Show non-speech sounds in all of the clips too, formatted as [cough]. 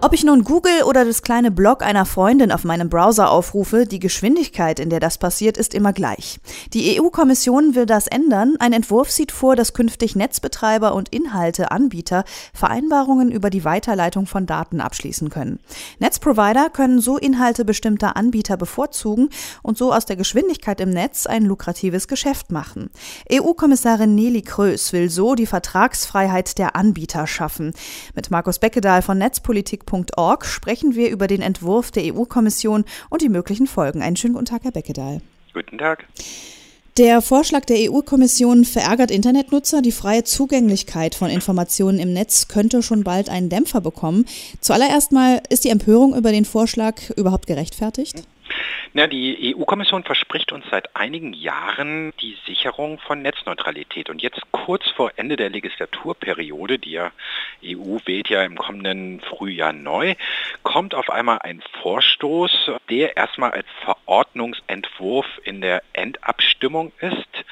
Ob ich nun Google oder das kleine Blog einer Freundin auf meinem Browser aufrufe, die Geschwindigkeit, in der das passiert, ist immer gleich. Die EU-Kommission will das ändern. Ein Entwurf sieht vor, dass künftig Netzbetreiber und Inhalteanbieter Vereinbarungen über die Weiterleitung von Daten abschließen können. Netzprovider können so Inhalte bestimmter Anbieter bevorzugen und so aus der Geschwindigkeit im Netz ein lukratives Geschäft machen. EU-Kommissarin Nelly Kröß will so die Vertragsfreiheit der Anbieter schaffen. Mit Markus Beckedahl von Netzpolitik Politik.org sprechen wir über den Entwurf der EU-Kommission und die möglichen Folgen. Einen schönen guten Tag, Herr Beckedahl. Guten Tag. Der Vorschlag der EU-Kommission verärgert Internetnutzer. Die freie Zugänglichkeit von Informationen im Netz könnte schon bald einen Dämpfer bekommen. Zuallererst mal, ist die Empörung über den Vorschlag überhaupt gerechtfertigt? Na, die EU-Kommission verspricht uns seit einigen Jahren die Sicherung von Netzneutralität. Und jetzt kurz vor Ende der Legislaturperiode, die ja EU wählt ja im kommenden Frühjahr neu, kommt auf einmal ein Vorstoß, der erstmal als Verordnungsentwurf in der Endabstimmung ist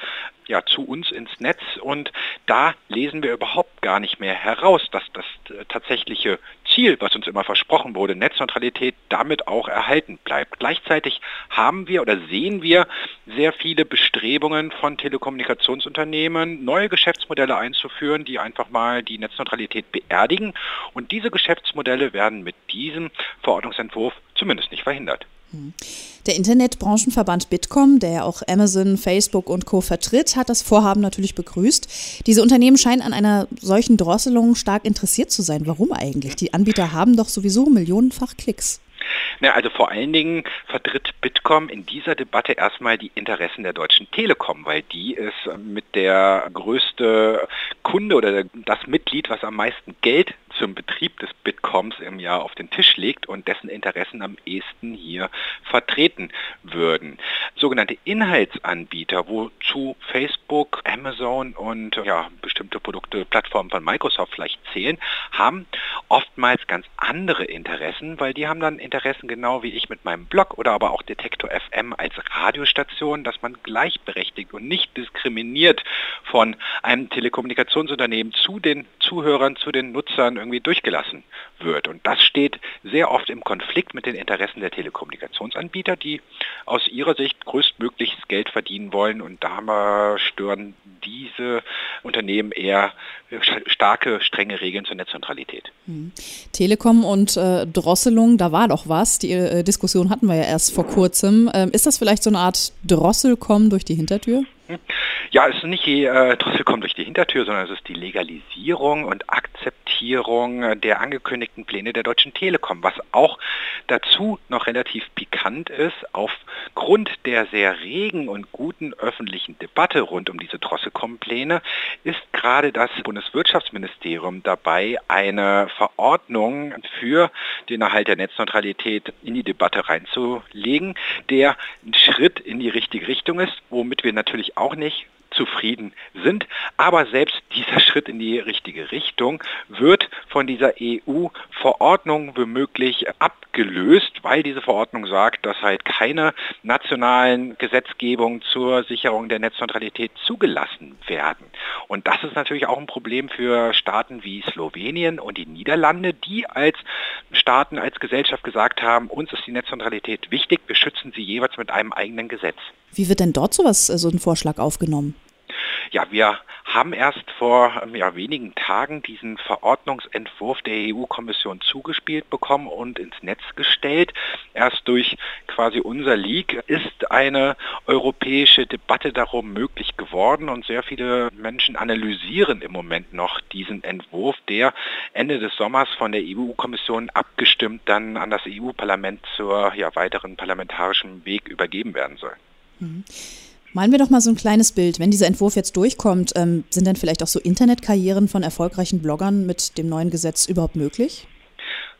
ja, zu uns ins Netz und da lesen wir überhaupt gar nicht mehr heraus, dass das tatsächliche Ziel, was uns immer versprochen wurde, Netzneutralität, damit auch erhalten bleibt. Gleichzeitig haben wir oder sehen wir sehr viele Bestrebungen von Telekommunikationsunternehmen, neue Geschäftsmodelle einzuführen, die einfach mal die Netzneutralität beerdigen. Und diese Geschäftsmodelle werden mit diesem Verordnungsentwurf zumindest nicht verhindert. Der Internetbranchenverband Bitkom, der ja auch Amazon, Facebook und Co. vertritt, hat das Vorhaben natürlich begrüßt. Diese Unternehmen scheinen an einer solchen Drosselung stark interessiert zu sein. Warum eigentlich? Die Anbieter haben doch sowieso millionenfach Klicks. Na, also vor allen Dingen vertritt Bitkom in dieser Debatte erstmal die Interessen der Deutschen Telekom, weil die ist mit der größte Kunde oder das Mitglied, was am meisten Geld zum Betrieb des Bitcoms im Jahr auf den Tisch legt und dessen Interessen am ehesten hier vertreten würden. Sogenannte Inhaltsanbieter, wozu Facebook, Amazon und ja, bestimmte Produkte, Plattformen von Microsoft vielleicht zählen, haben oftmals ganz andere Interessen, weil die haben dann Interessen genau wie ich mit meinem Blog oder aber auch Detektor FM als Radiostation, dass man gleichberechtigt und nicht diskriminiert von einem Telekommunikationsunternehmen zu den Zuhörern, zu den Nutzern irgendwie durchgelassen wird. Und das steht sehr oft im Konflikt mit den Interessen der Telekommunikationsanbieter, die aus ihrer Sicht größtmögliches Geld verdienen wollen. Und da stören diese Unternehmen eher starke, strenge Regeln zur Netzneutralität. Hm. Telekom und äh, Drosselung, da war doch was. Die äh, Diskussion hatten wir ja erst vor kurzem. Ähm, ist das vielleicht so eine Art Drosselkommen durch die Hintertür? Ja, es ist nicht die äh, Drossel kommt durch die Hintertür, sondern es ist die Legalisierung und Akzeptierung der angekündigten Pläne der Deutschen Telekom, was auch dazu noch relativ pikant ist. Aufgrund der sehr regen und guten öffentlichen Debatte rund um diese Drosselkom-Pläne ist gerade das Bundeswirtschaftsministerium dabei, eine Verordnung für den Erhalt der Netzneutralität in die Debatte reinzulegen, der ein Schritt in die richtige Richtung ist, womit wir natürlich auch nicht zufrieden sind. Aber selbst dieser [laughs] Schritt in die richtige Richtung wird von dieser EU-Verordnung womöglich abgelöst, weil diese Verordnung sagt, dass halt keine nationalen Gesetzgebungen zur Sicherung der Netzneutralität zugelassen werden. Und das ist natürlich auch ein Problem für Staaten wie Slowenien und die Niederlande, die als Staaten, als Gesellschaft gesagt haben, uns ist die Netzneutralität wichtig, wir schützen sie jeweils mit einem eigenen Gesetz. Wie wird denn dort sowas, äh, so ein Vorschlag aufgenommen? Ja, wir haben erst vor ähm, ja, wenigen Tagen diesen Verordnungsentwurf der EU-Kommission zugespielt bekommen und ins Netz gestellt. Erst durch quasi unser Leak ist eine europäische Debatte darum möglich geworden und sehr viele Menschen analysieren im Moment noch diesen Entwurf, der Ende des Sommers von der EU-Kommission abgestimmt dann an das EU-Parlament zur ja, weiteren parlamentarischen Weg übergeben werden soll. Mhm. Malen wir doch mal so ein kleines Bild. Wenn dieser Entwurf jetzt durchkommt, ähm, sind dann vielleicht auch so Internetkarrieren von erfolgreichen Bloggern mit dem neuen Gesetz überhaupt möglich?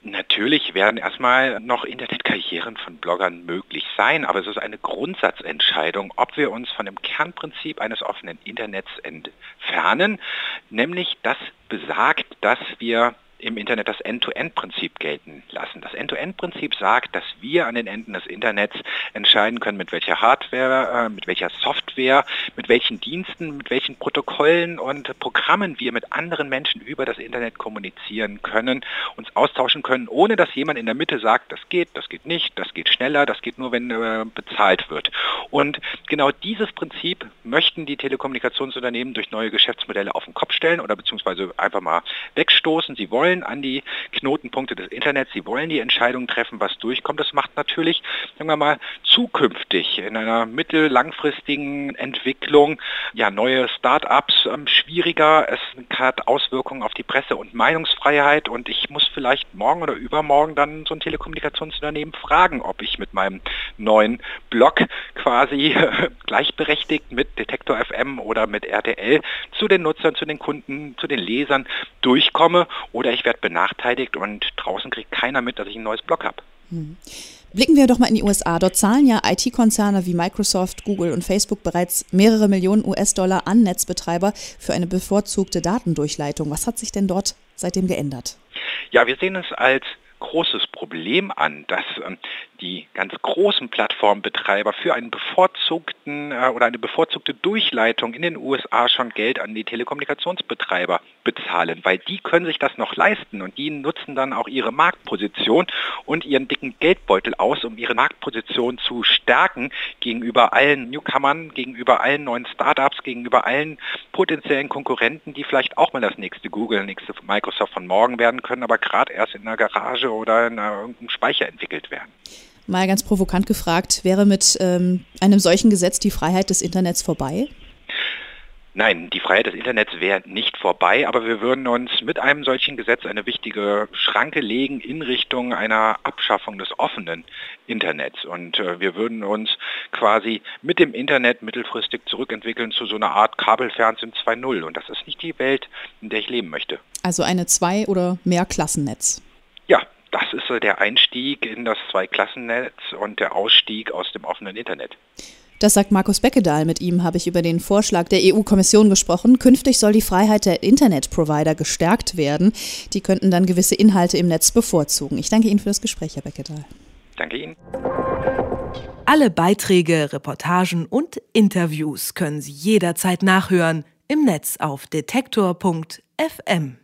Natürlich werden erstmal noch Internetkarrieren von Bloggern möglich sein, aber es ist eine Grundsatzentscheidung, ob wir uns von dem Kernprinzip eines offenen Internets entfernen, nämlich das besagt, dass wir im Internet das End-to-End-Prinzip gelten lassen. Das End-to-End-Prinzip sagt, dass wir an den Enden des Internets entscheiden können, mit welcher Hardware, äh, mit welcher Software, mit welchen Diensten, mit welchen Protokollen und Programmen wir mit anderen Menschen über das Internet kommunizieren können, uns austauschen können, ohne dass jemand in der Mitte sagt, das geht, das geht nicht, das geht schneller, das geht nur, wenn äh, bezahlt wird. Und genau dieses Prinzip möchten die Telekommunikationsunternehmen durch neue Geschäftsmodelle auf den Kopf stellen oder beziehungsweise einfach mal wegstoßen. Sie wollen an die Knotenpunkte des Internets, sie wollen die Entscheidung treffen, was durchkommt. Das macht natürlich, sagen wir mal, zukünftig in einer mittellangfristigen Entwicklung ja neue Start-ups ähm, schwieriger. Es hat Auswirkungen auf die Presse- und Meinungsfreiheit und ich muss vielleicht morgen oder übermorgen dann so ein Telekommunikationsunternehmen fragen, ob ich mit meinem neuen Blog quasi [laughs] gleichberechtigt mit Detektor FM oder mit RTL zu den Nutzern, zu den Kunden, zu den Lesern durchkomme oder ich werde benachteiligt und draußen kriegt keiner mit, dass ich ein neues Blog habe. Hm. Blicken wir doch mal in die USA. Dort zahlen ja IT-Konzerne wie Microsoft, Google und Facebook bereits mehrere Millionen US-Dollar an Netzbetreiber für eine bevorzugte Datendurchleitung. Was hat sich denn dort seitdem geändert? Ja, wir sehen es als großes Problem an, dass ähm, die ganz großen Plattformbetreiber für einen bevorzugten äh, oder eine bevorzugte Durchleitung in den USA schon Geld an die Telekommunikationsbetreiber bezahlen, weil die können sich das noch leisten und die nutzen dann auch ihre Marktposition und ihren dicken Geldbeutel aus, um ihre Marktposition zu stärken gegenüber allen Newcomern, gegenüber allen neuen Startups, gegenüber allen potenziellen Konkurrenten, die vielleicht auch mal das nächste Google, nächste Microsoft von morgen werden können, aber gerade erst in einer Garage oder in irgendeinem Speicher entwickelt werden. Mal ganz provokant gefragt, wäre mit ähm, einem solchen Gesetz die Freiheit des Internets vorbei? Nein, die Freiheit des Internets wäre nicht vorbei, aber wir würden uns mit einem solchen Gesetz eine wichtige Schranke legen in Richtung einer Abschaffung des offenen Internets. Und äh, wir würden uns quasi mit dem Internet mittelfristig zurückentwickeln zu so einer Art Kabelfernsehen 2.0. Und das ist nicht die Welt, in der ich leben möchte. Also eine Zwei- oder Mehrklassennetz. Ja, das ist der Einstieg in das Zweiklassennetz und der Ausstieg aus dem offenen Internet. Das sagt Markus Beckedahl. Mit ihm habe ich über den Vorschlag der EU-Kommission gesprochen. Künftig soll die Freiheit der Internetprovider gestärkt werden. Die könnten dann gewisse Inhalte im Netz bevorzugen. Ich danke Ihnen für das Gespräch, Herr Beckedahl. Danke Ihnen. Alle Beiträge, Reportagen und Interviews können Sie jederzeit nachhören im Netz auf detektor.fm.